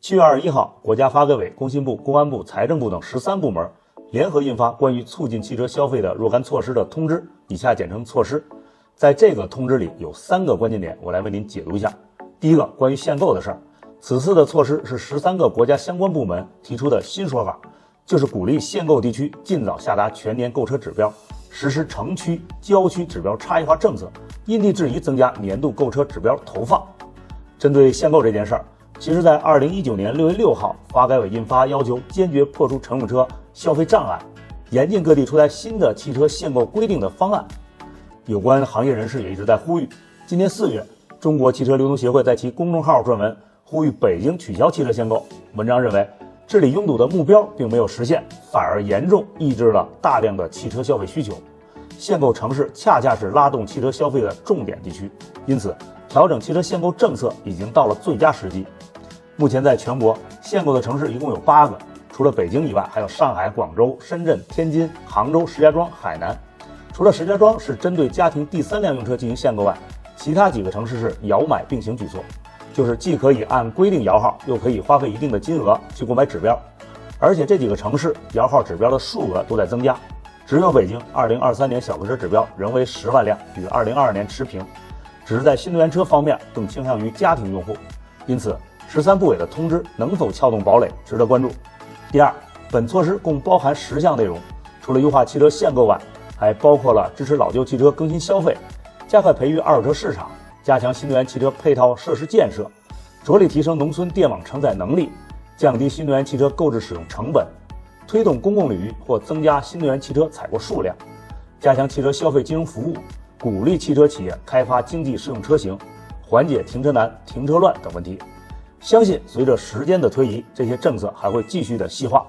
七月二十一号，国家发改委、工信部、公安部、财政部等十三部门联合印发关于促进汽车消费的若干措施的通知，以下简称措施。在这个通知里有三个关键点，我来为您解读一下。第一个，关于限购的事儿，此次的措施是十三个国家相关部门提出的新说法，就是鼓励限购地区尽早下达全年购车指标，实施城区、郊区指标差异化政策，因地制宜增加年度购车指标投放。针对限购这件事儿，其实，在二零一九年六月六号，发改委印发要求坚决破除乘用车消费障碍，严禁各地出台新的汽车限购规定的方案。有关行业人士也一直在呼吁。今年四月，中国汽车流通协会在其公众号撰文呼吁北京取消汽车限购。文章认为，治理拥堵的目标并没有实现，反而严重抑制了大量的汽车消费需求。限购城市恰恰是拉动汽车消费的重点地区，因此。调整汽车限购政策已经到了最佳时机。目前，在全国限购的城市一共有八个，除了北京以外，还有上海、广州、深圳、天津、杭州、石家庄、海南。除了石家庄是针对家庭第三辆用车进行限购外，其他几个城市是摇买并行举措，就是既可以按规定摇号，又可以花费一定的金额去购买指标。而且这几个城市摇号指标的数额都在增加，只有北京2023年小客车指标仍为十万辆，与2022年持平。只是在新能源车方面更倾向于家庭用户，因此十三部委的通知能否撬动堡垒，值得关注。第二，本措施共包含十项内容，除了优化汽车限购外，还包括了支持老旧汽车更新消费，加快培育二手车市场，加强新能源汽车配套设施建设，着力提升农村电网承载能力，降低新能源汽车购置使用成本，推动公共领域或增加新能源汽车采购数量，加强汽车消费金融服务。鼓励汽车企业开发经济适用车型，缓解停车难、停车乱等问题。相信随着时间的推移，这些政策还会继续的细化。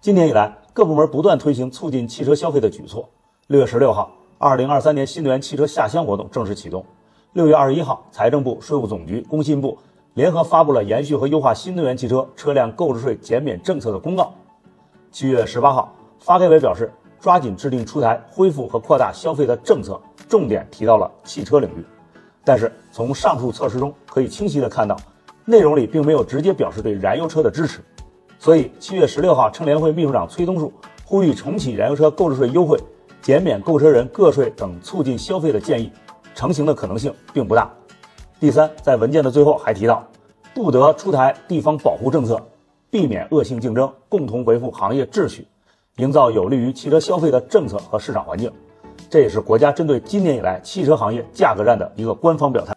今年以来，各部门不断推行促进汽车消费的举措。六月十六号，二零二三年新能源汽车下乡活动正式启动。六月二十一号，财政部、税务总局、工信部联合发布了延续和优化新能源汽车车辆购置税减免政策的公告。七月十八号，发改委表示，抓紧制定出台恢复和扩大消费的政策。重点提到了汽车领域，但是从上述测试中可以清晰的看到，内容里并没有直接表示对燃油车的支持。所以七月十六号，乘联会秘书长崔东树呼吁重启燃油车购置税优惠、减免购车人个税等促进消费的建议，成型的可能性并不大。第三，在文件的最后还提到，不得出台地方保护政策，避免恶性竞争，共同维护行业秩序，营造有利于汽车消费的政策和市场环境。这也是国家针对今年以来汽车行业价格战的一个官方表态。